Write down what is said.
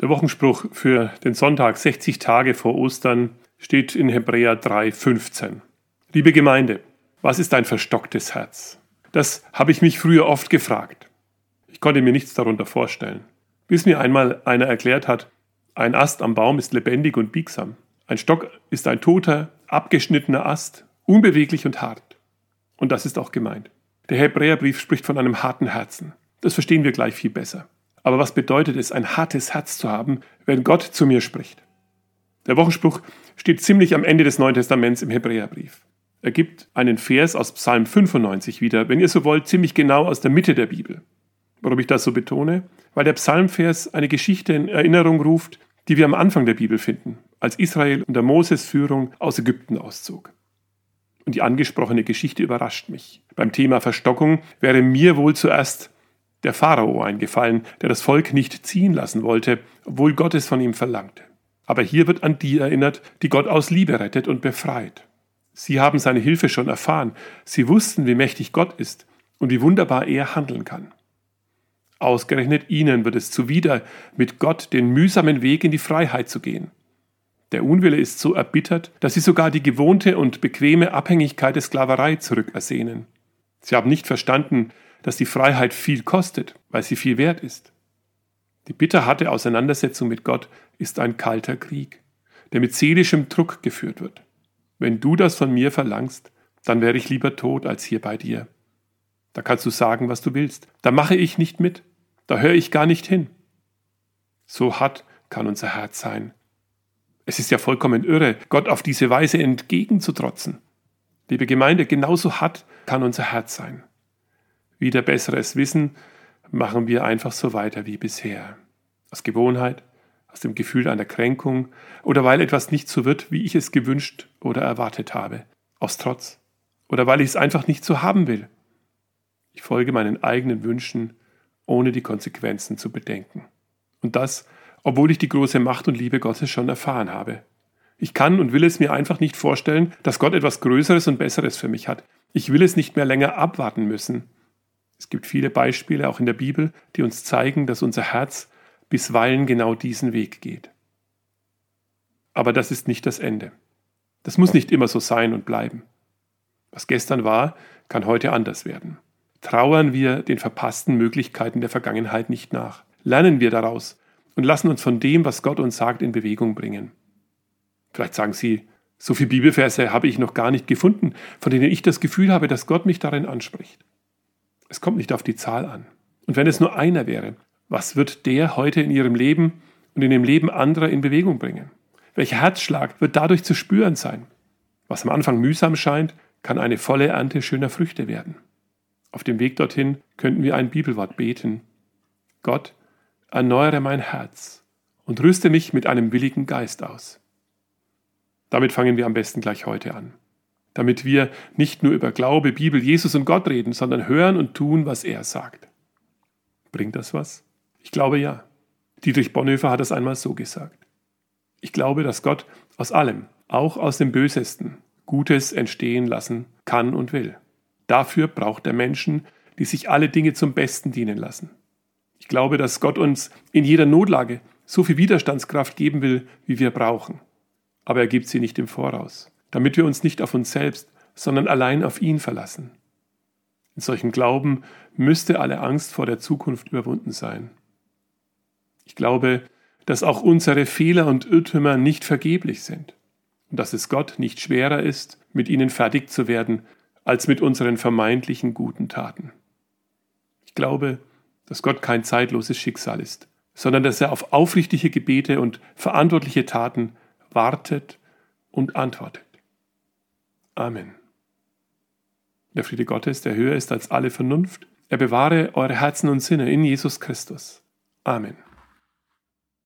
Der Wochenspruch für den Sonntag 60 Tage vor Ostern steht in Hebräer 3,15. Liebe Gemeinde, was ist ein verstocktes Herz? Das habe ich mich früher oft gefragt. Ich konnte mir nichts darunter vorstellen. Bis mir einmal einer erklärt hat, ein Ast am Baum ist lebendig und biegsam. Ein Stock ist ein toter, abgeschnittener Ast, unbeweglich und hart. Und das ist auch gemeint. Der Hebräerbrief spricht von einem harten Herzen. Das verstehen wir gleich viel besser. Aber was bedeutet es, ein hartes Herz zu haben, wenn Gott zu mir spricht? Der Wochenspruch steht ziemlich am Ende des Neuen Testaments im Hebräerbrief. Er gibt einen Vers aus Psalm 95 wieder, wenn ihr so wollt, ziemlich genau aus der Mitte der Bibel. Warum ich das so betone? Weil der Psalmvers eine Geschichte in Erinnerung ruft, die wir am Anfang der Bibel finden, als Israel unter Moses Führung aus Ägypten auszog. Und die angesprochene Geschichte überrascht mich. Beim Thema Verstockung wäre mir wohl zuerst der Pharao eingefallen, der das Volk nicht ziehen lassen wollte, obwohl Gott es von ihm verlangte. Aber hier wird an die erinnert, die Gott aus Liebe rettet und befreit. Sie haben seine Hilfe schon erfahren, sie wussten, wie mächtig Gott ist und wie wunderbar er handeln kann. Ausgerechnet ihnen wird es zuwider, mit Gott den mühsamen Weg in die Freiheit zu gehen. Der Unwille ist so erbittert, dass sie sogar die gewohnte und bequeme Abhängigkeit der Sklaverei zurückersehnen. Sie haben nicht verstanden, dass die Freiheit viel kostet, weil sie viel wert ist. Die bitterharte Auseinandersetzung mit Gott ist ein kalter Krieg, der mit seelischem Druck geführt wird. Wenn du das von mir verlangst, dann wäre ich lieber tot als hier bei dir. Da kannst du sagen, was du willst. Da mache ich nicht mit. Da höre ich gar nicht hin. So hart kann unser Herz sein. Es ist ja vollkommen irre, Gott auf diese Weise entgegenzutrotzen. Liebe Gemeinde, genauso hart kann unser Herz sein wieder besseres Wissen, machen wir einfach so weiter wie bisher. Aus Gewohnheit, aus dem Gefühl einer Kränkung oder weil etwas nicht so wird, wie ich es gewünscht oder erwartet habe. Aus Trotz oder weil ich es einfach nicht so haben will. Ich folge meinen eigenen Wünschen, ohne die Konsequenzen zu bedenken. Und das, obwohl ich die große Macht und Liebe Gottes schon erfahren habe. Ich kann und will es mir einfach nicht vorstellen, dass Gott etwas Größeres und Besseres für mich hat. Ich will es nicht mehr länger abwarten müssen. Es gibt viele Beispiele auch in der Bibel, die uns zeigen, dass unser Herz bisweilen genau diesen Weg geht. Aber das ist nicht das Ende. Das muss nicht immer so sein und bleiben. Was gestern war, kann heute anders werden. Trauern wir den verpassten Möglichkeiten der Vergangenheit nicht nach. Lernen wir daraus und lassen uns von dem, was Gott uns sagt, in Bewegung bringen. Vielleicht sagen Sie, so viele Bibelverse habe ich noch gar nicht gefunden, von denen ich das Gefühl habe, dass Gott mich darin anspricht. Es kommt nicht auf die Zahl an. Und wenn es nur einer wäre, was wird der heute in ihrem Leben und in dem Leben anderer in Bewegung bringen? Welcher Herzschlag wird dadurch zu spüren sein? Was am Anfang mühsam scheint, kann eine volle Ernte schöner Früchte werden. Auf dem Weg dorthin könnten wir ein Bibelwort beten. Gott, erneuere mein Herz und rüste mich mit einem willigen Geist aus. Damit fangen wir am besten gleich heute an damit wir nicht nur über Glaube, Bibel, Jesus und Gott reden, sondern hören und tun, was er sagt. Bringt das was? Ich glaube ja. Dietrich Bonhoeffer hat es einmal so gesagt. Ich glaube, dass Gott aus allem, auch aus dem Bösesten, Gutes entstehen lassen kann und will. Dafür braucht er Menschen, die sich alle Dinge zum Besten dienen lassen. Ich glaube, dass Gott uns in jeder Notlage so viel Widerstandskraft geben will, wie wir brauchen. Aber er gibt sie nicht im Voraus damit wir uns nicht auf uns selbst, sondern allein auf ihn verlassen. In solchem Glauben müsste alle Angst vor der Zukunft überwunden sein. Ich glaube, dass auch unsere Fehler und Irrtümer nicht vergeblich sind und dass es Gott nicht schwerer ist, mit ihnen fertig zu werden, als mit unseren vermeintlichen guten Taten. Ich glaube, dass Gott kein zeitloses Schicksal ist, sondern dass er auf aufrichtige Gebete und verantwortliche Taten wartet und antwortet. Amen. Der Friede Gottes, der höher ist als alle Vernunft, er bewahre eure Herzen und Sinne in Jesus Christus. Amen.